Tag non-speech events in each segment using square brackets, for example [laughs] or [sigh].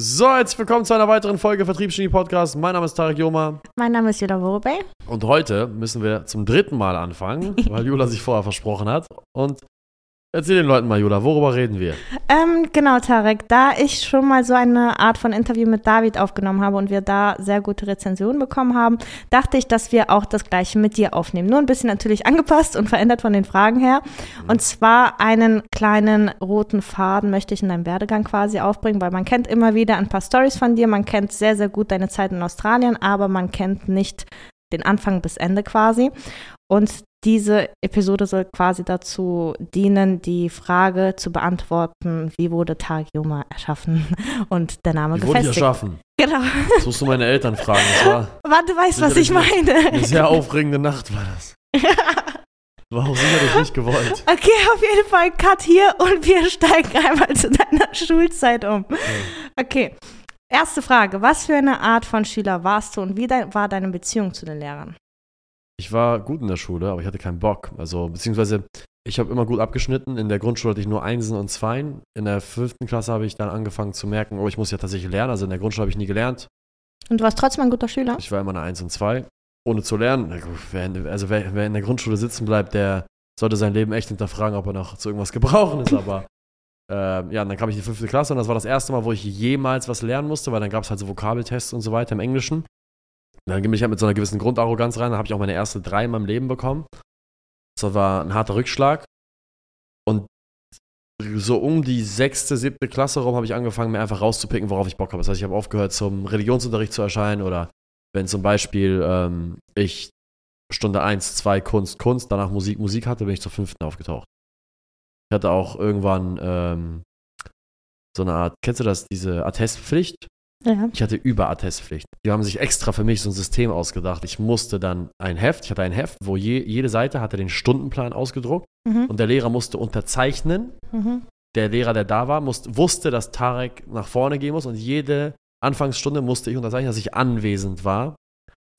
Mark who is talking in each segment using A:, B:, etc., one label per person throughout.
A: So, herzlich willkommen zu einer weiteren Folge Vertriebsgenie Podcast. Mein Name ist Tarek Joma
B: Mein Name ist Jula Worobey.
A: und heute müssen wir zum dritten Mal anfangen, [laughs] weil Jula sich vorher versprochen hat. Und erzähl den Leuten mal, Jula, worüber reden wir?
B: Ähm, genau, Tarek, da ich schon mal so eine Art von Interview mit David aufgenommen habe und wir da sehr gute Rezensionen bekommen haben, dachte ich, dass wir auch das gleiche mit dir aufnehmen. Nur ein bisschen natürlich angepasst und verändert von den Fragen her. Und zwar einen kleinen roten Faden möchte ich in deinem Werdegang quasi aufbringen, weil man kennt immer wieder ein paar Stories von dir, man kennt sehr, sehr gut deine Zeit in Australien, aber man kennt nicht den Anfang bis Ende quasi. Und diese Episode soll quasi dazu dienen, die Frage zu beantworten, wie wurde Tarek Yoma erschaffen [laughs] und der Name
A: Wie wurde
B: gefestigt.
A: erschaffen?
B: Genau.
A: Das musst du meine Eltern fragen. Das war [laughs]
B: Warte, du weißt, was ich meine.
A: eine sehr aufregende Nacht, war das. [laughs] War auch sicherlich nicht gewollt.
B: Okay, auf jeden Fall Cut hier und wir steigen einmal zu deiner Schulzeit um. Okay, erste Frage. Was für eine Art von Schüler warst du und wie dein, war deine Beziehung zu den Lehrern?
A: Ich war gut in der Schule, aber ich hatte keinen Bock. Also, beziehungsweise, ich habe immer gut abgeschnitten. In der Grundschule hatte ich nur Einsen und Zweien. In der fünften Klasse habe ich dann angefangen zu merken, oh, ich muss ja tatsächlich lernen. Also in der Grundschule habe ich nie gelernt.
B: Und du warst trotzdem ein guter Schüler?
A: Ich war immer eine Eins und Zwei. Ohne zu lernen. Also wer, wer in der Grundschule sitzen bleibt, der sollte sein Leben echt hinterfragen, ob er noch zu irgendwas gebrauchen ist. Aber [laughs] ähm, ja, und dann kam ich in die fünfte Klasse und das war das erste Mal, wo ich jemals was lernen musste, weil dann gab es halt so Vokabeltests und so weiter im Englischen. Dann ging ich halt mit so einer gewissen Grundarroganz rein. Dann habe ich auch meine erste drei in meinem Leben bekommen. Das war ein harter Rückschlag. Und so um die sechste, siebte Klasse rum habe ich angefangen, mir einfach rauszupicken, worauf ich Bock habe. Das heißt, ich habe aufgehört, zum Religionsunterricht zu erscheinen oder wenn zum Beispiel ähm, ich Stunde 1, 2 Kunst, Kunst, danach Musik, Musik hatte, bin ich zur fünften aufgetaucht. Ich hatte auch irgendwann ähm, so eine Art, kennst du das, diese Attestpflicht?
B: Ja.
A: Ich hatte Überattestpflicht. Die haben sich extra für mich so ein System ausgedacht. Ich musste dann ein Heft, ich hatte ein Heft, wo je, jede Seite hatte den Stundenplan ausgedruckt
B: Mhm.
A: und der Lehrer musste unterzeichnen.
B: Mhm.
A: Der Lehrer, der da war, musste, wusste, dass Tarek nach vorne gehen muss und jede Anfangsstunde musste ich unterzeichnen, dass ich anwesend war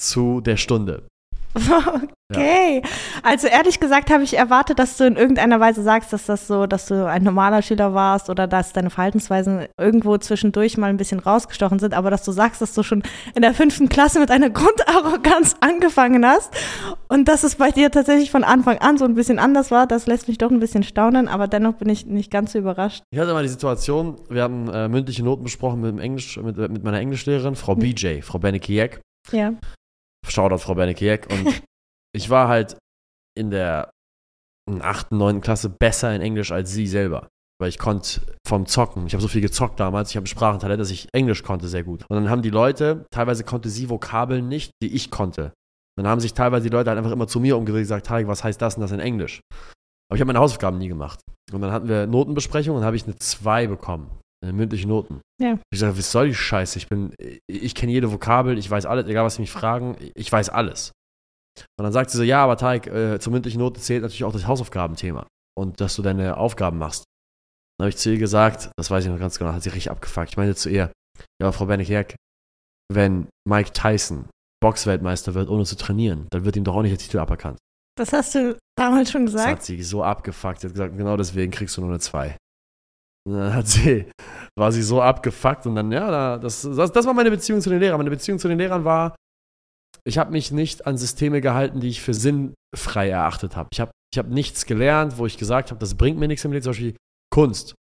A: zu der Stunde. [laughs]
B: Okay. Also ehrlich gesagt habe ich erwartet, dass du in irgendeiner Weise sagst, dass das so, dass du ein normaler Schüler warst oder dass deine Verhaltensweisen irgendwo zwischendurch mal ein bisschen rausgestochen sind, aber dass du sagst, dass du schon in der fünften Klasse mit einer [laughs] Grundarroganz angefangen hast und dass es bei dir tatsächlich von Anfang an so ein bisschen anders war, das lässt mich doch ein bisschen staunen, aber dennoch bin ich nicht ganz so überrascht.
A: Ich hatte mal die Situation, wir haben äh, mündliche Noten besprochen mit, dem Englisch, mit, mit meiner Englischlehrerin, Frau
B: Mhm.
A: BJ, Frau Beneke-Jeck.
B: Ja.
A: Shoutout Frau Beneke-Jeck. Und [laughs] ich war halt in der 8., 9. Klasse besser in Englisch als sie selber. Weil ich konnte vom Zocken, ich habe so viel gezockt damals, ich habe ein Sprachentalent, dass ich Englisch konnte sehr gut. Und dann haben die Leute, teilweise konnte sie Vokabeln nicht, die ich konnte. Dann haben sich teilweise die Leute halt einfach immer zu mir umgedreht und gesagt, Tarek, was heißt das und das in Englisch? Aber ich habe meine Hausaufgaben nie gemacht. Und dann hatten wir Notenbesprechung und dann habe ich eine 2 bekommen. Eine mündliche Noten.
B: Ja.
A: Ich sage, was soll die Scheiße? Ich bin, ich kenne jede Vokabel, ich weiß alles, egal was sie mich fragen, ich weiß alles. Und dann sagt sie so, ja, aber Tarek, äh, zur mündlichen Note zählt natürlich auch das Hausaufgabenthema und dass du deine Aufgaben machst. Dann habe ich zu ihr gesagt, das weiß ich noch ganz genau, hat sie richtig abgefuckt. Ich meinte zu ihr, ja, Frau Bennekerk, wenn Mike Tyson Boxweltmeister wird, ohne zu trainieren, dann wird ihm doch auch nicht der Titel aberkannt.
B: Das hast du damals schon
A: Das hat
B: gesagt.
A: sie so abgefuckt. Sie hat gesagt, genau deswegen kriegst du nur eine 2. Und dann hat sie, war sie so abgefuckt und dann, ja, da- das, das, das war meine Beziehung zu den Lehrern. Meine Beziehung zu den Lehrern war, ich habe mich nicht an Systeme gehalten, die ich für sinnfrei erachtet habe. Ich habe ich hab nichts gelernt, wo ich gesagt habe, das bringt mir nichts im Leben, zum Beispiel Kunst.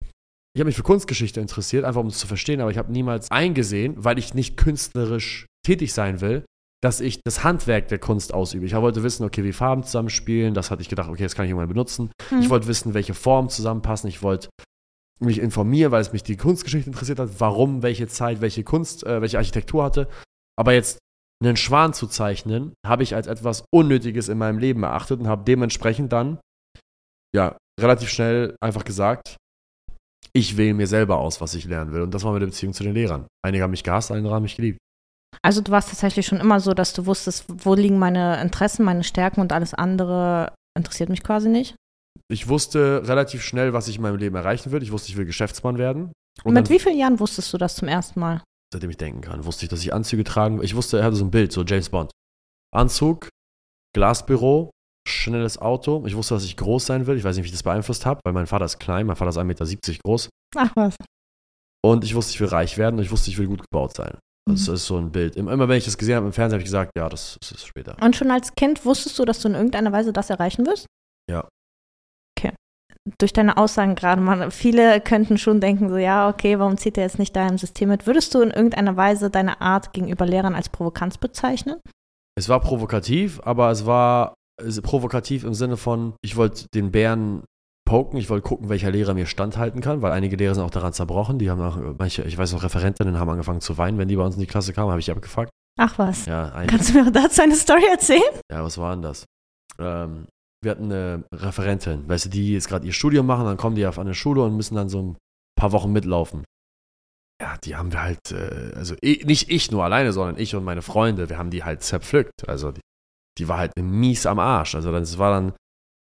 A: Ich habe mich für Kunstgeschichte interessiert, einfach um es zu verstehen, aber ich habe niemals eingesehen, weil ich nicht künstlerisch tätig sein will, dass ich das Handwerk der Kunst ausübe. Ich wollte wissen, okay, wie Farben zusammenspielen, das hatte ich gedacht, okay, das kann ich irgendwann benutzen.
B: Hm.
A: Ich wollte wissen, welche Formen zusammenpassen. Ich wollte mich informieren, weil es mich die Kunstgeschichte interessiert hat, warum welche Zeit welche Kunst, äh, welche Architektur hatte. Aber jetzt einen Schwan zu zeichnen, habe ich als etwas Unnötiges in meinem Leben erachtet und habe dementsprechend dann, ja, relativ schnell einfach gesagt, ich wähle mir selber aus, was ich lernen will. Und das war meine Beziehung zu den Lehrern. Einige haben mich gehasst, andere haben mich geliebt.
B: Also du warst tatsächlich schon immer so, dass du wusstest, wo liegen meine Interessen, meine Stärken und alles andere interessiert mich quasi nicht.
A: Ich wusste relativ schnell, was ich in meinem Leben erreichen will. Ich wusste, ich will Geschäftsmann werden. Und
B: Mit wie vielen Jahren wusstest du das zum ersten Mal?
A: Seitdem ich denken kann, wusste ich, dass ich Anzüge tragen Ich wusste, er hatte so ein Bild, so James Bond. Anzug, Glasbüro, schnelles Auto. Ich wusste, dass ich groß sein will. Ich weiß nicht, wie ich das beeinflusst habe, weil mein Vater ist klein. Mein Vater ist 1,70 Meter groß.
B: Ach was.
A: Und ich wusste, ich will reich werden und ich wusste, ich will gut gebaut sein. Das
B: Mhm.
A: ist so ein Bild. Immer wenn ich das gesehen habe im Fernsehen, habe ich gesagt, ja, das, das ist später.
B: Und schon als Kind wusstest du, dass du in irgendeiner Weise das erreichen wirst?
A: Ja.
B: Durch deine Aussagen gerade mal, viele könnten schon denken, so, ja, okay, warum zieht er jetzt nicht da im System mit? Würdest du in irgendeiner Weise deine Art gegenüber Lehrern als Provokanz bezeichnen?
A: Es war provokativ, aber es war provokativ im Sinne von, ich wollte den Bären poken, ich wollte gucken, welcher Lehrer mir standhalten kann, weil einige Lehrer sind auch daran zerbrochen. Die haben auch, manche, ich weiß noch, Referentinnen haben angefangen zu weinen, wenn die bei uns in die Klasse kamen, habe ich die abgefragt.
B: Ach was.
A: Ja,
B: Kannst du mir dazu eine Story erzählen?
A: ja, was war denn das? Ähm, wir hatten eine Referentin, weißt du, die jetzt gerade ihr Studium machen, dann kommen die auf eine Schule und müssen dann so ein paar Wochen mitlaufen. Ja, die haben wir halt, äh, also eh, nicht ich nur alleine, sondern ich und meine Freunde, wir haben die halt zerpflückt. Also die, die war halt mies am Arsch. Also dann, es war dann,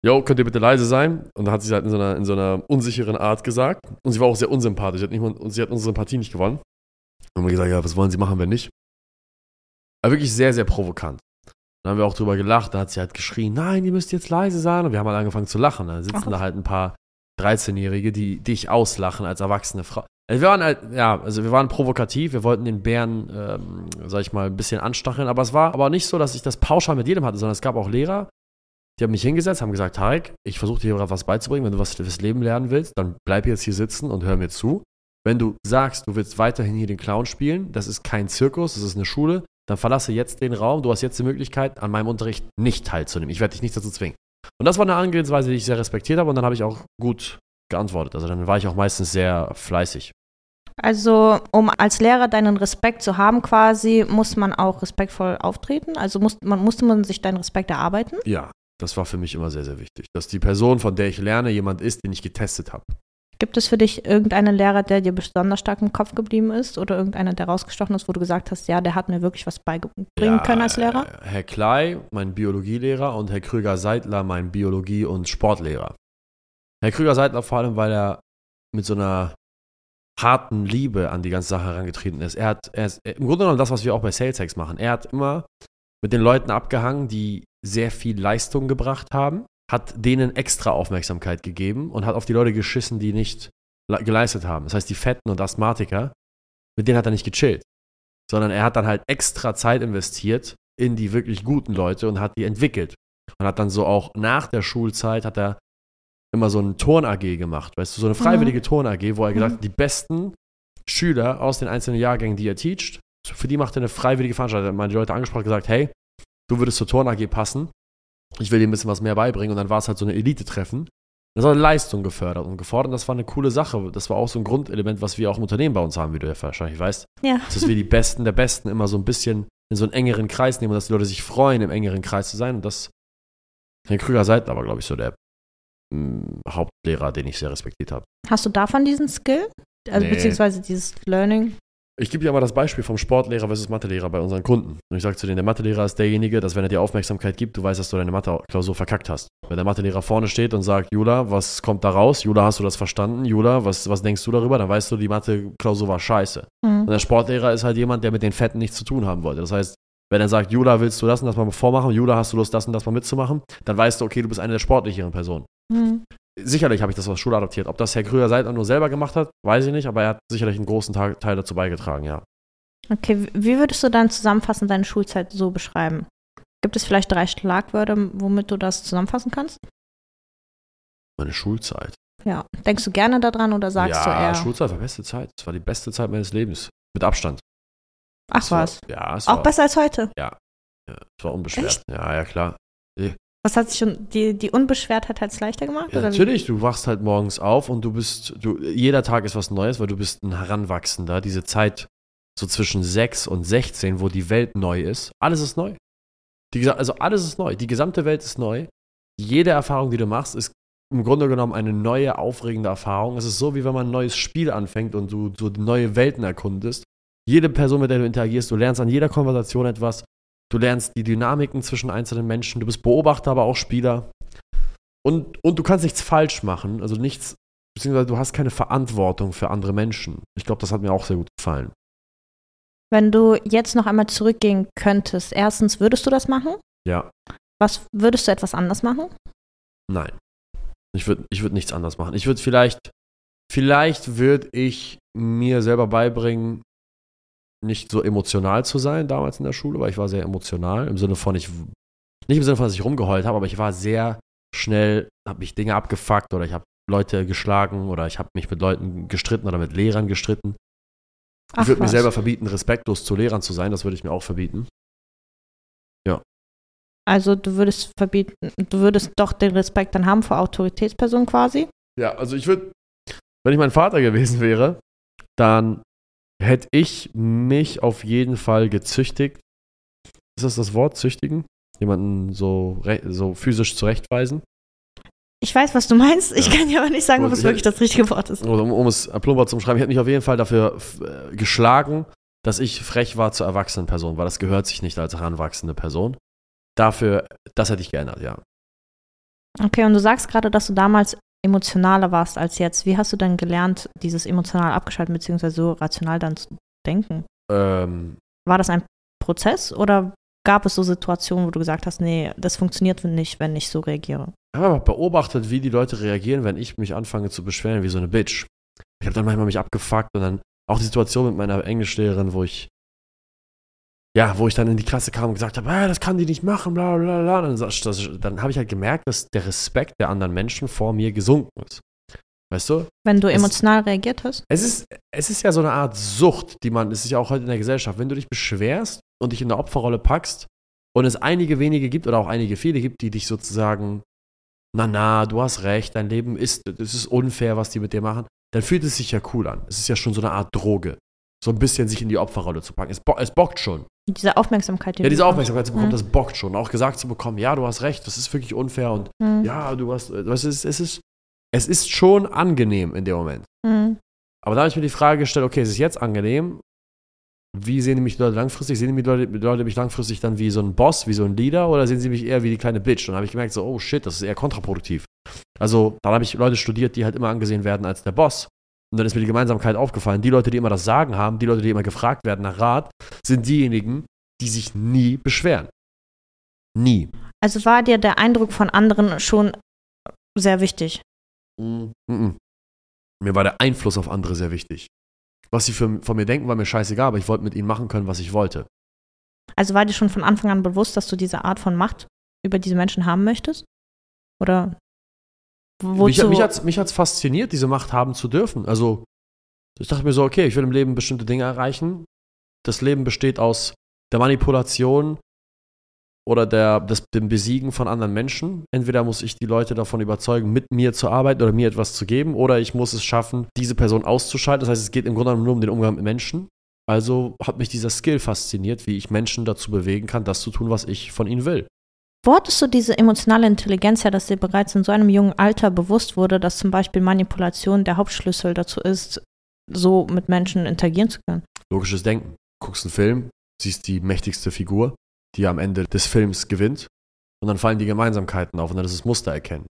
A: yo, könnt ihr bitte leise sein? Und dann hat sie halt in so einer, in so einer unsicheren Art gesagt. Und sie war auch sehr unsympathisch. Sie hat, nicht, sie hat unsere Sympathie nicht gewonnen. Und wir gesagt, ja, was wollen sie machen, wenn nicht? Aber wirklich sehr, sehr provokant. Dann haben wir auch drüber gelacht, da hat sie halt geschrien, nein, ihr müsst jetzt leise sein. Und wir haben halt angefangen zu lachen. Da sitzen
B: Ach.
A: da halt ein paar 13-Jährige, die dich auslachen als erwachsene Frau. Also wir waren halt, ja, also wir waren provokativ, wir wollten den Bären, ähm, sag ich mal, ein bisschen anstacheln, aber es war aber nicht so, dass ich das pauschal mit jedem hatte, sondern es gab auch Lehrer, die haben mich hingesetzt, haben gesagt, Tarek, ich versuche dir gerade was beizubringen, wenn du was fürs Leben lernen willst, dann bleib jetzt hier sitzen und hör mir zu. Wenn du sagst, du willst weiterhin hier den Clown spielen, das ist kein Zirkus, das ist eine Schule, dann verlasse jetzt den Raum, du hast jetzt die Möglichkeit, an meinem Unterricht nicht teilzunehmen. Ich werde dich nicht dazu zwingen. Und das war eine Angehensweise, die ich sehr respektiert habe und dann habe ich auch gut geantwortet. Also dann war ich auch meistens sehr fleißig.
B: Also, um als Lehrer deinen Respekt zu haben, quasi, muss man auch respektvoll auftreten? Also muss, man, musste man sich deinen Respekt erarbeiten?
A: Ja, das war für mich immer sehr, sehr wichtig. Dass die Person, von der ich lerne, jemand ist, den ich getestet habe.
B: Gibt es für dich irgendeinen Lehrer, der dir besonders stark im Kopf geblieben ist oder irgendeiner, der rausgestochen ist, wo du gesagt hast, ja, der hat mir wirklich was beibringen können als Lehrer?
A: äh, Herr Klei, mein Biologielehrer, und Herr Krüger-Seidler, mein Biologie- und Sportlehrer. Herr Krüger-Seidler vor allem, weil er mit so einer harten Liebe an die ganze Sache herangetreten ist. Er hat, er ist im Grunde genommen das, was wir auch bei SalesX machen. Er hat immer mit den Leuten abgehangen, die sehr viel Leistung gebracht haben, hat denen extra Aufmerksamkeit gegeben und hat auf die Leute geschissen, die nicht le- geleistet haben. Das heißt, die Fetten und Asthmatiker, mit denen hat er nicht gechillt, sondern er hat dann halt extra Zeit investiert in die wirklich guten Leute und hat die entwickelt. Und hat dann so auch nach der Schulzeit hat er immer so eine Turn-AG gemacht, weißt du, so eine freiwillige Turn-AG, wo er gesagt
B: Mhm.
A: hat, die besten Schüler aus den einzelnen Jahrgängen, die er teacht, für die macht er eine freiwillige Veranstaltung. Er hat mal die Leute angesprochen und gesagt, hey, du würdest zur Turn-AG passen, ich will dir ein bisschen was mehr beibringen. Und dann war es halt so eine Elite-Treffen. Das war Leistung gefördert und gefordert. Das war eine coole Sache. Das war auch so ein Grundelement, was wir auch im Unternehmen bei uns haben, wie du ja wahrscheinlich weißt.
B: Ja.
A: Dass wir die Besten der Besten immer so ein bisschen in so einen engeren Kreis nehmen und dass die Leute sich freuen, im engeren Kreis zu sein. Und das, Herr Krüger seid aber, glaube ich, so der mh, Hauptlehrer, den ich sehr respektiert habe.
B: Hast du davon diesen Skill? Also
A: Nee.
B: beziehungsweise dieses Learning?
A: Ich gebe dir mal das Beispiel vom Sportlehrer versus Mathelehrer bei unseren Kunden. Und ich sage zu denen, der Mathelehrer ist derjenige, dass wenn er dir Aufmerksamkeit gibt, du weißt, dass du deine Mathe-Klausur verkackt hast. Wenn der Mathelehrer vorne steht und sagt, Jula, was kommt da raus? Jula, hast du das verstanden? Jula, was, was denkst du darüber? Dann weißt du, die Mathe-Klausur war scheiße. Und
B: Hm.
A: der Sportlehrer ist halt jemand, der mit den Fetten nichts zu tun haben wollte. Das heißt, wenn er sagt, Jula, willst du das und das mal vormachen? Jula, hast du Lust, das und das mal mitzumachen? Dann weißt du, okay, du bist eine der sportlicheren Personen.
B: Hm.
A: Sicherlich habe ich das aus der Schule adaptiert. Ob das Herr Krüger Seidler nur selber gemacht hat, weiß ich nicht, aber er hat sicherlich einen großen Teil dazu beigetragen, ja.
B: Okay, wie würdest du dann zusammenfassend deine Schulzeit so beschreiben? Gibt es vielleicht drei Schlagwörter, womit du das zusammenfassen kannst?
A: Meine Schulzeit.
B: Ja. Denkst du gerne daran oder sagst
A: ja,
B: du eher?
A: Schulzeit war beste Zeit. Es war die beste Zeit meines Lebens. Mit Abstand.
B: Ach
A: Es war-
B: was.
A: Ja, es
B: Auch
A: war,
B: besser als heute.
A: Ja, es war unbeschwert.
B: Echt?
A: Ja, ja, klar.
B: Was hat sich schon die, die Unbeschwertheit hat es leichter gemacht?
A: Ja, natürlich, du wachst halt morgens auf und du bist, du, jeder Tag ist was Neues, weil du bist ein Heranwachsender. Diese Zeit so zwischen 6 und 16, wo die Welt neu ist, alles ist neu. Die, also alles ist neu. Die gesamte Welt ist neu. Jede Erfahrung, die du machst, ist im Grunde genommen eine neue, aufregende Erfahrung. Es ist so, wie wenn man ein neues Spiel anfängt und du so neue Welten erkundest. Jede Person, mit der du interagierst, du lernst an jeder Konversation etwas. Du lernst die Dynamiken zwischen einzelnen Menschen. Du bist Beobachter, aber auch Spieler. Und, und du kannst nichts falsch machen. Also nichts, beziehungsweise du hast keine Verantwortung für andere Menschen. Ich glaube, das hat mir auch sehr gut gefallen.
B: Wenn du jetzt noch einmal zurückgehen könntest, erstens, würdest du das machen?
A: Ja,
B: Was würdest du etwas anders machen?
A: nein. Ich würde ich würd nichts anders machen. Ich würde vielleicht, vielleicht würde ich mir selber beibringen, nicht so emotional zu sein damals in der Schule, weil ich war sehr emotional im Sinne von ich nicht im Sinne von dass ich rumgeheult habe, aber ich war sehr schnell, habe mich Dinge abgefuckt oder ich habe Leute geschlagen oder ich habe mich mit Leuten gestritten oder mit Lehrern gestritten.
B: Ach,
A: ich würde mir selber verbieten, respektlos zu Lehrern zu sein, das würde ich mir auch verbieten.
B: Also du würdest verbieten, du würdest doch den Respekt dann haben vor Autoritätspersonen quasi.
A: Ja, also ich würde, wenn ich mein Vater gewesen wäre, dann hätte ich mich auf jeden Fall gezüchtigt. Ist das das Wort, züchtigen? Jemanden so, so physisch zurechtweisen?
B: Ich weiß, was du meinst. Ich
A: Ja.
B: kann dir aber nicht sagen, ob es wirklich das richtige Wort ist.
A: Um, um es plumper zu umschreiben, ich hätte mich auf jeden Fall dafür äh, geschlagen, dass ich frech war zur erwachsenen Person, weil das gehört sich nicht als heranwachsende Person. Dafür, das hätte ich geändert, ja.
B: Okay, und du sagst gerade, dass du damals emotionaler warst als jetzt. Wie hast du denn gelernt, dieses emotional abgeschalten beziehungsweise so rational dann zu denken?
A: Ähm,
B: War das ein Prozess oder gab es so Situationen, wo du gesagt hast, nee, das funktioniert nicht, wenn ich so reagiere?
A: Ich habe einfach beobachtet, wie die Leute reagieren, wenn ich mich anfange zu beschweren wie so eine Bitch. Ich habe dann manchmal mich abgefuckt und dann auch die Situation mit meiner Englischlehrerin, wo ich ja, wo ich dann in die Klasse kam und gesagt habe, äh, das kann die nicht machen, bla bla bla. Dann, dann habe ich halt gemerkt, dass der Respekt der anderen Menschen vor mir gesunken ist. Weißt du?
B: Wenn du
A: Es-
B: emotional reagiert hast?
A: Es ist, es ist ja so eine Art Sucht, die man, es ist ja auch heute in der Gesellschaft, wenn du dich beschwerst und dich in der Opferrolle packst und es einige wenige gibt oder auch einige viele gibt, die dich sozusagen, na na, du hast recht, dein Leben ist, es ist unfair, was die mit dir machen, dann fühlt es sich ja cool an. Es ist ja schon so eine Art Droge. So ein bisschen sich in die Opferrolle zu packen. Es, bo es bockt schon.
B: Diese Aufmerksamkeit, die
A: Ja, diese. Aufmerksamkeit zu bekommen,
B: Mhm.
A: das bockt schon. Auch gesagt zu bekommen, ja, du hast recht, das ist wirklich unfair und
B: Mhm.
A: ja, du hast, was ist, es ist, es ist schon angenehm in dem Moment.
B: Mhm.
A: Aber da habe ich mir die Frage gestellt, okay, es ist jetzt angenehm. Wie sehen die mich Leute langfristig? Sehen die Leute, die Leute mich langfristig dann wie so ein Boss, wie so ein Leader oder sehen sie mich eher wie die kleine Bitch? Und dann habe ich gemerkt, so, oh shit, das ist eher kontraproduktiv. Also, dann habe ich Leute studiert, die halt immer angesehen werden als der Boss. Und dann ist mir die Gemeinsamkeit aufgefallen. Die Leute, die immer das Sagen haben, die Leute, die immer gefragt werden nach Rat, sind diejenigen, die sich nie beschweren. Nie.
B: Also war dir der Eindruck von anderen schon sehr wichtig?
A: Mm -mm. Mir war der Einfluss auf andere sehr wichtig. Was sie für, von mir denken, war mir scheißegal, aber ich wollte mit ihnen machen können, was ich wollte.
B: Also war dir schon von Anfang an bewusst, dass du diese Art von Macht über diese Menschen haben möchtest? Oder wozu?
A: Mich, mich hat es mich hat's fasziniert, diese Macht haben zu dürfen. Also, ich dachte mir so, okay, ich will im Leben bestimmte Dinge erreichen. Das Leben besteht aus der Manipulation oder der, des, dem Besiegen von anderen Menschen. Entweder muss ich die Leute davon überzeugen, mit mir zu arbeiten oder mir etwas zu geben, oder ich muss es schaffen, diese Person auszuschalten. Das heißt, es geht im Grunde genommen nur um den Umgang mit Menschen. Also hat mich dieser Skill fasziniert, wie ich Menschen dazu bewegen kann, das zu tun, was ich von ihnen will.
B: Wo hattest du diese emotionale Intelligenz her, dass dir bereits in so einem jungen Alter bewusst wurde, dass zum Beispiel Manipulation der Hauptschlüssel dazu ist, so mit Menschen interagieren zu können?
A: Logisches Denken. Guckst einen Film, siehst die mächtigste Figur, die am Ende des Films gewinnt. Und dann fallen die Gemeinsamkeiten auf und dann ist es Muster erkennen.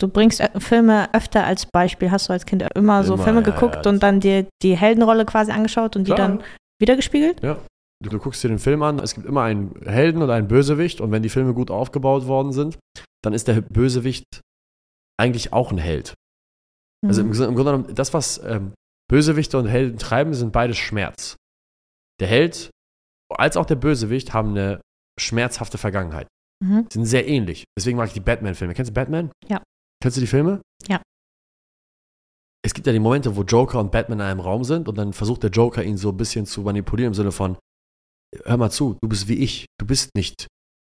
B: Du bringst äh, Filme öfter als Beispiel. Hast du als Kind immer so
A: Immer,
B: Filme
A: ja,
B: geguckt
A: ja,
B: und dann dir die Heldenrolle quasi angeschaut und die
A: Klar.
B: dann wiedergespiegelt?
A: Ja. Du, du guckst dir den Film an, es gibt immer einen Helden und einen Bösewicht und wenn die Filme gut aufgebaut worden sind, dann ist der Bösewicht eigentlich auch ein Held. Also im,
B: Mhm.
A: Grunde- im Grunde genommen, das, was ähm, Bösewichte und Helden treiben, sind beides Schmerz. Der Held als auch der Bösewicht haben eine schmerzhafte Vergangenheit.
B: Mhm.
A: sind sehr ähnlich. Deswegen mag ich die Batman-Filme. Kennst du Batman?
B: Ja.
A: Kennst du die Filme?
B: Ja.
A: Es gibt ja die Momente, wo Joker und Batman in einem Raum sind und dann versucht der Joker ihn so ein bisschen zu manipulieren im Sinne von, hör mal zu, du bist wie ich, du bist nicht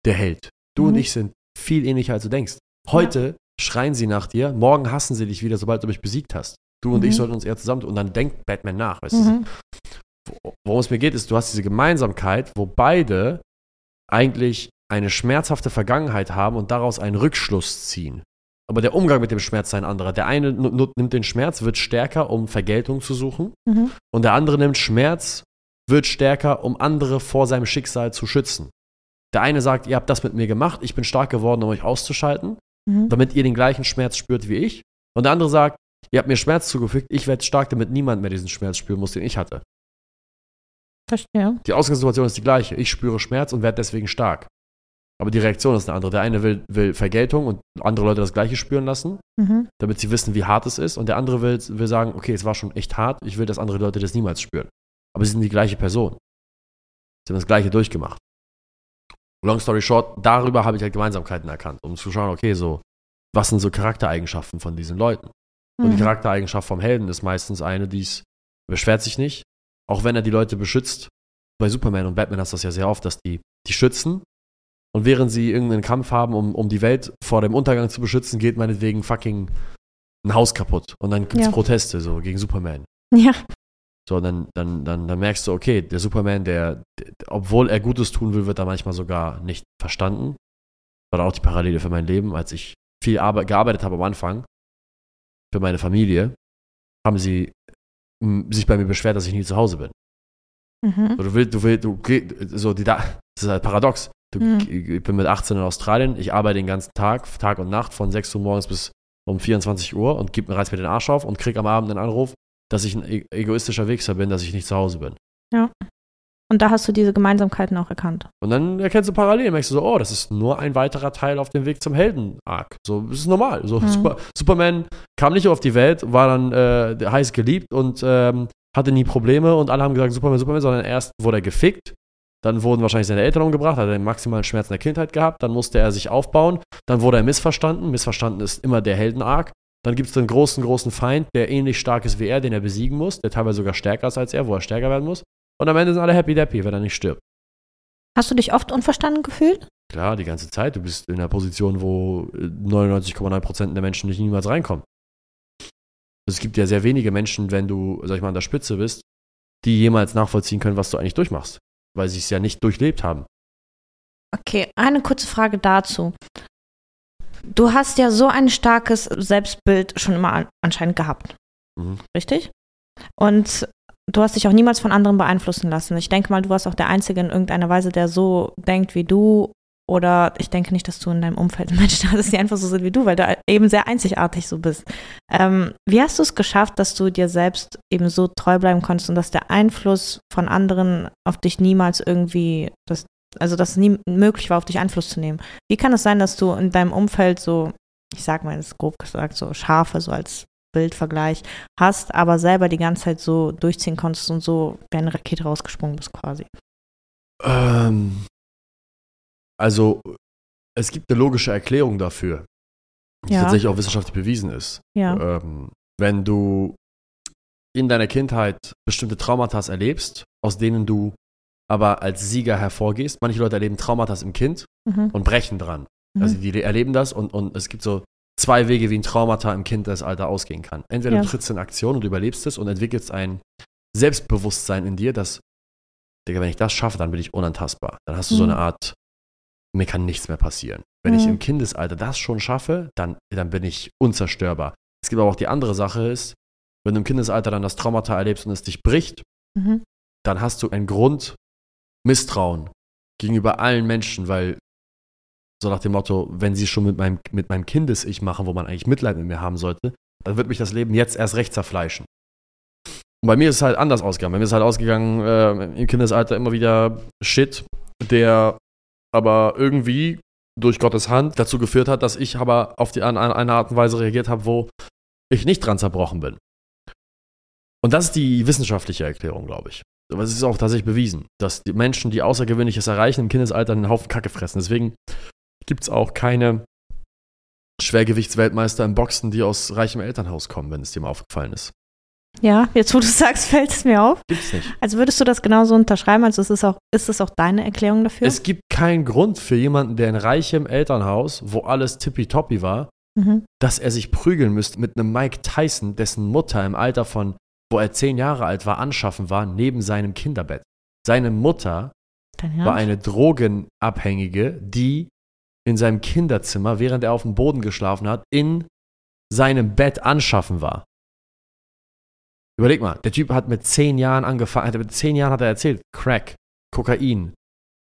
A: der Held. Du
B: Mhm.
A: und ich sind viel ähnlicher, als du denkst. Heute schreien sie nach dir, morgen hassen sie dich wieder, sobald du mich besiegt hast. Du und
B: Mhm.
A: ich sollten uns eher zusammen tun. Und dann denkt Batman nach. Weißt du?
B: Mhm.
A: Worum es mir geht, ist, du hast diese Gemeinsamkeit, wo beide eigentlich eine schmerzhafte Vergangenheit haben und daraus einen Rückschluss ziehen. Aber der Umgang mit dem Schmerz ist ein anderer. Der eine nimmt den Schmerz, wird stärker, um Vergeltung zu suchen.
B: Mhm.
A: Und der andere nimmt Schmerz, wird stärker, um andere vor seinem Schicksal zu schützen. Der eine sagt, ihr habt das mit mir gemacht, ich bin stark geworden, um euch auszuschalten,
B: Mhm.
A: damit ihr den gleichen Schmerz spürt wie ich. Und der andere sagt, ihr habt mir Schmerz zugefügt, ich werde stark, damit niemand mehr diesen Schmerz spüren muss, den ich hatte.
B: Verstehe.
A: Die Ausgangssituation ist die gleiche. Ich spüre Schmerz und werde deswegen stark. Aber die Reaktion ist eine andere. Der eine will, will Vergeltung und andere Leute das Gleiche spüren lassen,
B: Mhm.
A: damit sie wissen, wie hart es ist. Und der andere will, will sagen, okay, es war schon echt hart, ich will, dass andere Leute das niemals spüren. Aber sie sind die gleiche Person. Sie haben das Gleiche durchgemacht. Long story short, darüber habe ich halt Gemeinsamkeiten erkannt, um zu schauen, okay, so, was sind so Charaktereigenschaften von diesen Leuten? Und die
B: Mhm.
A: Charaktereigenschaft vom Helden ist meistens eine, die es beschwert sich nicht, auch wenn er die Leute beschützt. Bei Superman und Batman hast du das ja sehr oft, dass die, die schützen. Und während sie irgendeinen Kampf haben, um, um die Welt vor dem Untergang zu beschützen, geht meinetwegen fucking ein Haus kaputt. Und dann gibt es
B: Ja.
A: Proteste so gegen Superman.
B: Ja.
A: So, dann, dann, dann, dann merkst du, okay, der Superman, der, der, obwohl er Gutes tun will, wird er manchmal sogar nicht verstanden. Das war auch die Parallele für mein Leben, als ich viel Arbeit, gearbeitet habe am Anfang, für meine Familie, haben sie sich bei mir beschwert, dass ich nie zu Hause bin.
B: Mhm.
A: So, du willst, du willst, du, so, die, da, das ist halt paradox. Du,
B: Mhm.
A: Ich bin mit 18 in Australien, ich arbeite den ganzen Tag, Tag und Nacht, von 6 Uhr morgens bis um 24 Uhr und gib mir reiß mir den Arsch auf und krieg am Abend einen Anruf, dass ich ein e- egoistischer Wichser bin, dass ich nicht zu Hause bin.
B: Und da hast du diese Gemeinsamkeiten auch erkannt.
A: Und dann erkennst du parallel, merkst du so, oh, das ist nur ein weiterer Teil auf dem Weg zum Helden-Arc. So, das ist normal. So,
B: Mhm.
A: Super, Superman kam nicht auf die Welt, war dann äh, heiß geliebt und ähm, hatte nie Probleme und alle haben gesagt, Superman, Superman, sondern erst wurde er gefickt. Dann wurden wahrscheinlich seine Eltern umgebracht, hat er den maximalen Schmerz in der Kindheit gehabt. Dann musste er sich aufbauen. Dann wurde er missverstanden. Missverstanden ist immer der Helden-Arc. Dann gibt es den großen, großen Feind, der ähnlich stark ist wie er, den er besiegen muss, der teilweise sogar stärker ist als er, wo er stärker werden muss. Und am Ende sind alle happy-dappy, wenn er nicht stirbt.
B: Hast du dich oft unverstanden gefühlt?
A: Klar, die ganze Zeit. Du bist in einer Position, wo äh, 99,9% der Menschen nicht niemals reinkommen. Es gibt ja sehr wenige Menschen, wenn du, sag ich mal, an der Spitze bist, die jemals nachvollziehen können, was du eigentlich durchmachst. Weil sie es ja nicht durchlebt haben.
B: Okay, eine kurze Frage dazu. Du hast ja so ein starkes Selbstbild schon immer an- anscheinend gehabt,
A: Mhm.
B: richtig? Und du hast dich auch niemals von anderen beeinflussen lassen. Ich denke mal, du warst auch der Einzige in irgendeiner Weise, der so denkt wie du. Oder ich denke nicht, dass du in deinem Umfeld [laughs] Menschen hattest, die einfach so sind wie du, weil du eben sehr einzigartig so bist. Ähm, wie hast du es geschafft, dass du dir selbst eben so treu bleiben konntest und dass der Einfluss von anderen auf dich niemals irgendwie, das, also dass es nie möglich war, auf dich Einfluss zu nehmen? Wie kann es sein, dass du in deinem Umfeld so, ich sag mal, ist grob gesagt, so Schafe, so als Bildvergleich hast, aber selber die ganze Zeit so durchziehen konntest und so wie eine Rakete rausgesprungen bist quasi?
A: Ähm, also, es gibt eine logische Erklärung dafür, die
B: Ja.
A: tatsächlich auch wissenschaftlich bewiesen ist.
B: Ja.
A: Ähm, wenn du in deiner Kindheit bestimmte Traumata erlebst, aus denen du aber als Sieger hervorgehst. Manche Leute erleben Traumata im Kind
B: Mhm.
A: und brechen dran.
B: Mhm.
A: Also die erleben das und, und es gibt so zwei Wege, wie ein Traumata im Kindesalter ausgehen kann. Entweder
B: Ja.
A: du trittst in Aktion und überlebst es und entwickelst ein Selbstbewusstsein in dir, dass, Digga, wenn ich das schaffe, dann bin ich unantastbar. Dann hast du so
B: Mhm.
A: eine Art, mir kann nichts mehr passieren. Wenn ich im Kindesalter das schon schaffe, dann, dann bin ich unzerstörbar. Es gibt aber auch die andere Sache ist, wenn du im Kindesalter dann das Traumata erlebst und es dich bricht,
B: Mhm.
A: dann hast du ein Grund Misstrauen gegenüber allen Menschen, weil so nach dem Motto, wenn sie schon mit meinem, mit meinem Kindes-Ich machen, wo man eigentlich Mitleid mit mir haben sollte, dann wird mich das Leben jetzt erst recht zerfleischen. Und bei mir ist es halt anders ausgegangen. Bei mir ist halt ausgegangen, äh, im Kindesalter immer wieder Shit, der aber irgendwie durch Gottes Hand dazu geführt hat, dass ich aber auf die, an, an eine Art und Weise reagiert habe, wo ich nicht dran zerbrochen bin. Und das ist die wissenschaftliche Erklärung, glaube ich. Aber es ist auch tatsächlich bewiesen, dass die Menschen, die Außergewöhnliches erreichen, im Kindesalter einen Haufen Kacke fressen. Deswegen gibt es auch keine Schwergewichtsweltmeister im Boxen, die aus reichem Elternhaus kommen, wenn es dir mal aufgefallen ist.
B: Ja, jetzt wo du [laughs] sagst, fällt es mir auf.
A: Gibt's nicht.
B: Also würdest du das genauso unterschreiben? Also ist es auch, ist es auch deine Erklärung dafür?
A: Es gibt keinen Grund für jemanden, der in reichem Elternhaus, wo alles tippitoppi war,
B: mhm.
A: dass er sich prügeln müsste mit einem Mike Tyson, dessen Mutter im Alter von, wo er zehn Jahre alt war, anschaffen war, neben seinem Kinderbett. Seine Mutter war eine Drogenabhängige, die in seinem Kinderzimmer, während er auf dem Boden geschlafen hat, in seinem Bett anschaffen war. Überleg mal, der Typ hat mit zehn Jahren angefangen, mit zehn Jahren hat er erzählt, Crack, Kokain,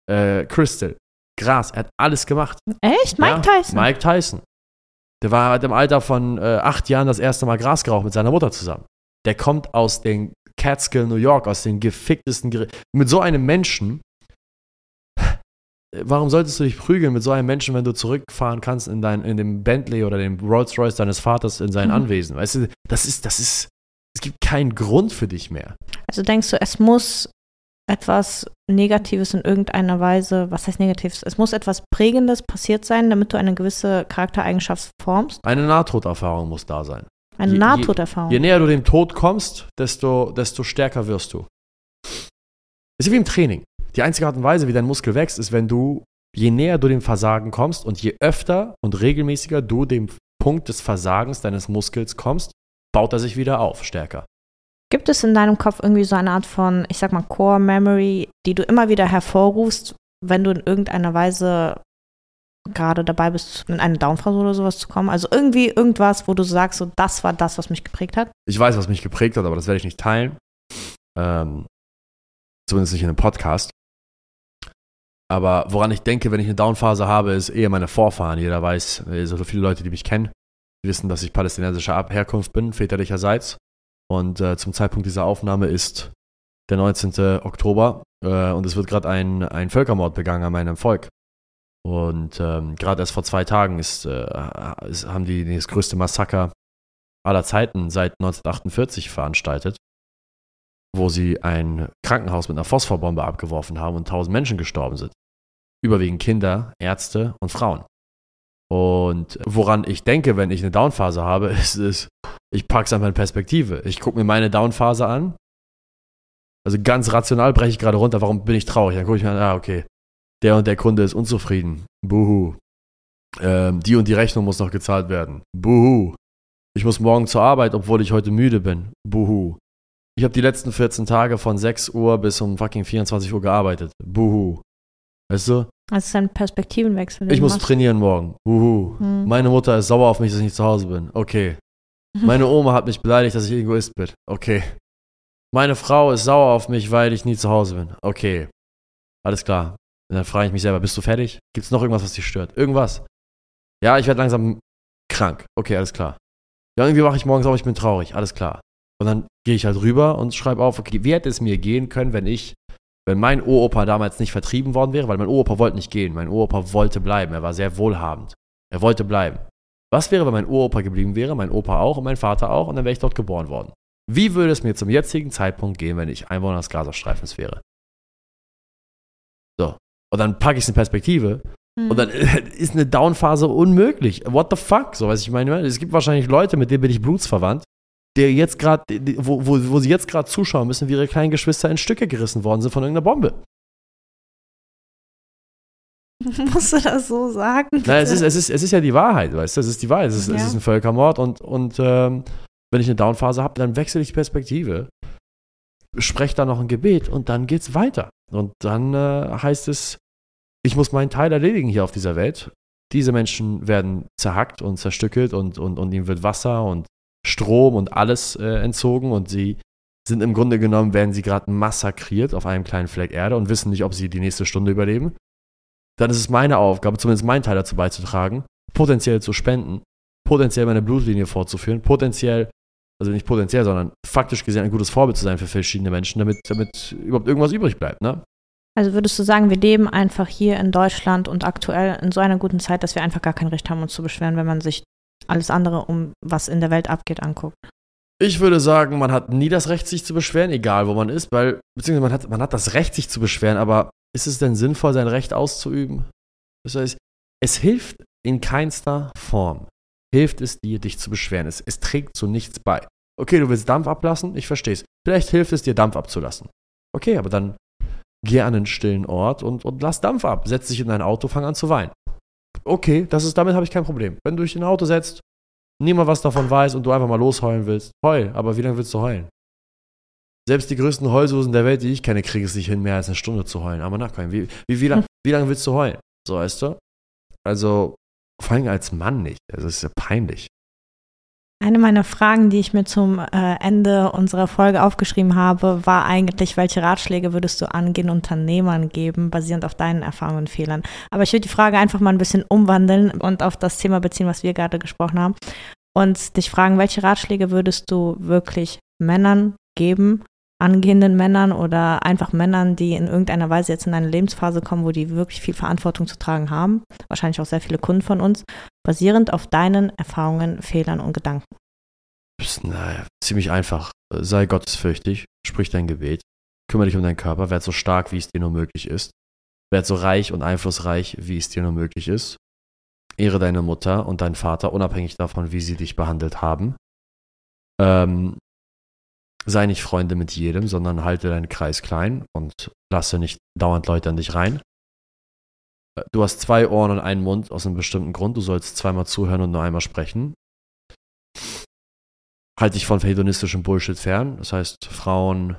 A: äh, Crystal, Gras, er hat alles gemacht.
B: Echt? Mike
A: Ja,
B: Tyson?
A: Mike Tyson. Der war halt im Alter von äh, acht Jahren das erste Mal Gras geraucht mit seiner Mutter zusammen. Der kommt aus den Catskill, New York, aus den geficktesten. Gere mit so einem Menschen warum solltest du dich prügeln mit so einem Menschen, wenn du zurückfahren kannst in dein, in dem Bentley oder dem Rolls Royce deines Vaters in sein
B: Mhm.
A: Anwesen? Weißt du, das ist, das ist, es gibt keinen Grund für dich mehr.
B: Also denkst du, es muss etwas Negatives in irgendeiner Weise, was heißt Negatives? Es muss etwas Prägendes passiert sein, damit du eine gewisse Charaktereigenschaft formst.
A: Eine Nahtoderfahrung muss da sein.
B: Eine
A: Je- je-
B: Nahtoderfahrung.
A: Je näher du dem Tod kommst, desto, desto stärker wirst du. Ist wie im Training. Die einzige Art und Weise, wie dein Muskel wächst, ist, wenn du, je näher du dem Versagen kommst und je öfter und regelmäßiger du dem Punkt des Versagens deines Muskels kommst, baut er sich wieder auf, stärker.
B: Gibt es in deinem Kopf irgendwie so eine Art von, ich sag mal, Core Memory, die du immer wieder hervorrufst, wenn du in irgendeiner Weise gerade dabei bist, in eine Downphase oder sowas zu kommen? Also irgendwie irgendwas, wo du sagst, so das war das, was mich geprägt hat?
A: Ich weiß, was mich geprägt hat, aber das werde ich nicht teilen. Ähm, zumindest nicht in einem Podcast. Aber woran ich denke, wenn ich eine Downphase habe, ist eher meine Vorfahren. Jeder weiß, also viele Leute, die mich kennen, wissen, dass ich palästinensischer Herkunft bin, väterlicherseits. Und äh, zum Zeitpunkt dieser Aufnahme ist der 19. Oktober äh, und es wird gerade ein, ein Völkermord begangen an meinem Volk. Und ähm, gerade erst vor zwei Tagen ist, äh, ist, haben die das größte Massaker aller Zeiten seit 1948 veranstaltet, wo sie ein Krankenhaus mit einer Phosphorbombe abgeworfen haben und tausend Menschen gestorben sind. Überwiegend Kinder, Ärzte und Frauen. Und woran ich denke, wenn ich eine Downphase habe, [laughs] ist, ist ich packe es einfach in Perspektive. Ich gucke mir meine Downphase an. Also ganz rational breche ich gerade runter, warum bin ich traurig? Dann gucke ich mir an, ah, okay, der und der Kunde ist unzufrieden. Buhu. Ähm, die und die Rechnung muss noch gezahlt werden. Buhu. Ich muss morgen zur Arbeit, obwohl ich heute müde bin. Buhu. Ich habe die letzten 14 Tage von 6 Uhr bis um fucking 24 Uhr gearbeitet. Buhu. Weißt du?
B: Das ist ein Perspektivenwechsel.
A: Ich muss
B: machst.
A: trainieren morgen. Buhu.
B: Hm.
A: Meine Mutter ist sauer auf mich, dass ich nicht zu Hause bin. Okay. [laughs] Meine Oma hat mich beleidigt, dass ich Egoist bin. Okay. Meine Frau ist sauer auf mich, weil ich nie zu Hause bin. Okay. Alles klar. Und dann frage ich mich selber, bist du fertig? Gibt es noch irgendwas, was dich stört? Irgendwas? Ja, ich werde langsam krank. Okay, alles klar. Ja, irgendwie wache ich morgens auf, ich bin traurig. Alles klar. Und dann gehe ich halt rüber und schreibe auf, okay, wie hätte es mir gehen können, wenn ich, wenn mein Uropa damals nicht vertrieben worden wäre, weil mein Uropa wollte nicht gehen. Mein Uropa wollte bleiben. Er war sehr wohlhabend. Er wollte bleiben. Was wäre, wenn mein Uropa geblieben wäre, mein Opa auch und mein Vater auch und dann wäre ich dort geboren worden? Wie würde es mir zum jetzigen Zeitpunkt gehen, wenn ich Einwohner des Gazastreifens wäre? Und dann packe ich es in Perspektive
B: Hm.
A: und dann [laughs] ist eine Downphase unmöglich. What the fuck? So, weiß ich meine, es gibt wahrscheinlich Leute, mit denen bin ich blutsverwandt, der jetzt gerade, wo, wo, wo sie jetzt gerade zuschauen müssen, wie ihre kleinen Geschwister in Stücke gerissen worden sind von irgendeiner Bombe. [laughs]
B: Musst du das so sagen?
A: Na, es ist, es, ist, es ist ja die Wahrheit, weißt du? Es ist die Wahrheit. Es ist, es
B: Ja.
A: ist ein Völkermord und, und ähm, wenn ich eine Downphase habe, dann wechsle ich die Perspektive, spreche da noch ein Gebet und dann geht's weiter. Und dann äh, heißt es, ich muss meinen Teil erledigen hier auf dieser Welt. Diese Menschen werden zerhackt und zerstückelt und, und, und ihnen wird Wasser und Strom und alles äh, entzogen und sie sind im Grunde genommen, werden sie gerade massakriert auf einem kleinen Fleck Erde und wissen nicht, ob sie die nächste Stunde überleben dann ist es meine Aufgabe, zumindest meinen Teil dazu beizutragen, potenziell zu spenden, potenziell meine Blutlinie fortzuführen, potenziell, also nicht potenziell, sondern faktisch gesehen ein gutes Vorbild zu sein für verschiedene Menschen, damit, damit überhaupt irgendwas übrig bleibt. Ne?
B: Also würdest du sagen, wir leben einfach hier in Deutschland und aktuell in so einer guten Zeit, dass wir einfach gar kein Recht haben, uns zu beschweren, wenn man sich alles andere, um was in der Welt abgeht, anguckt?
A: Ich würde sagen, man hat nie das Recht, sich zu beschweren, egal wo man ist, weil, beziehungsweise man hat, man hat das Recht, sich zu beschweren, aber ist es denn sinnvoll, sein Recht auszuüben? Das heißt, es hilft in keinster Form, hilft es dir, dich zu beschweren. Es, es trägt zu nichts bei. Okay, du willst Dampf ablassen, ich verstehe es. Vielleicht hilft es dir, Dampf abzulassen. Okay, aber dann geh an einen stillen Ort und, und lass Dampf ab. Setz dich in dein Auto, fang an zu weinen. Okay, das ist, damit habe ich kein Problem. Wenn du dich in ein Auto setzt, niemand was davon weiß und du einfach mal losheulen willst, heul. Aber wie lange willst du heulen? Selbst die größten Heulsusen der Welt, die ich kenne, kriegen es nicht hin, mehr als eine Stunde zu heulen. Aber nachkommen. Wie, wie, wie, lang, wie lange willst du heulen? So, weißt du? Also, vor allem als Mann nicht. Also, es ist ja peinlich.
B: Eine meiner Fragen, die ich mir zum äh, Ende unserer Folge aufgeschrieben habe, war eigentlich, welche Ratschläge würdest du angehen Unternehmern geben, basierend auf deinen Erfahrungen und Fehlern? Aber ich würde die Frage einfach mal ein bisschen umwandeln und auf das Thema beziehen, was wir gerade gesprochen haben. Und dich fragen, welche Ratschläge würdest du wirklich Männern geben, angehenden Männern oder einfach Männern, die in irgendeiner Weise jetzt in eine Lebensphase kommen, wo die wirklich viel Verantwortung zu tragen haben, wahrscheinlich auch sehr viele Kunden von uns, basierend auf deinen Erfahrungen, Fehlern und Gedanken?
A: Naja, ziemlich einfach. Sei gottesfürchtig, sprich dein Gebet, kümmere dich um deinen Körper, werd so stark, wie es dir nur möglich ist. Werd so reich und einflussreich, wie es dir nur möglich ist. Ehre deine Mutter und deinen Vater, unabhängig davon, wie sie dich behandelt haben. Ähm, sei nicht Freunde mit jedem, sondern halte deinen Kreis klein und lasse nicht dauernd Leute an dich rein. Du hast zwei Ohren und einen Mund aus einem bestimmten Grund. Du sollst zweimal zuhören und nur einmal sprechen. Halte dich von hedonistischem Bullshit fern. Das heißt, Frauen,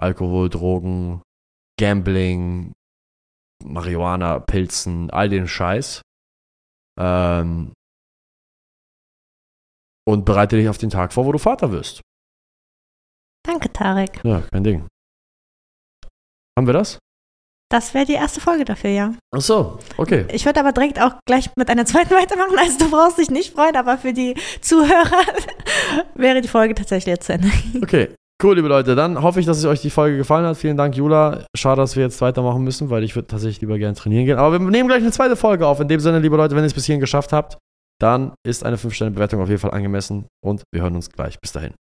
A: Alkohol, Drogen, Gambling, Marihuana, Pilzen, all den Scheiß. Ähm, und bereite dich auf den Tag vor, wo du Vater wirst.
B: Danke, Tarek.
A: Ja, kein Ding. Haben wir das?
B: Das wäre die erste Folge dafür, ja.
A: Ach so, okay.
B: Ich würde aber direkt auch gleich mit einer zweiten [laughs] weitermachen. Also du brauchst dich nicht freuen, aber für die Zuhörer [laughs] wäre die Folge tatsächlich jetzt zu Ende. [laughs]
A: Okay, cool, liebe Leute. Dann hoffe ich, dass es euch die Folge gefallen hat. Vielen Dank, Jula. Schade, dass wir jetzt weitermachen müssen, weil ich würde tatsächlich lieber gerne trainieren gehen. Aber wir nehmen gleich eine zweite Folge auf. In dem Sinne, liebe Leute, wenn ihr es bis hierhin geschafft habt, dann ist eine 5-Sterne-Bewertung auf jeden Fall angemessen und wir hören uns gleich. Bis dahin.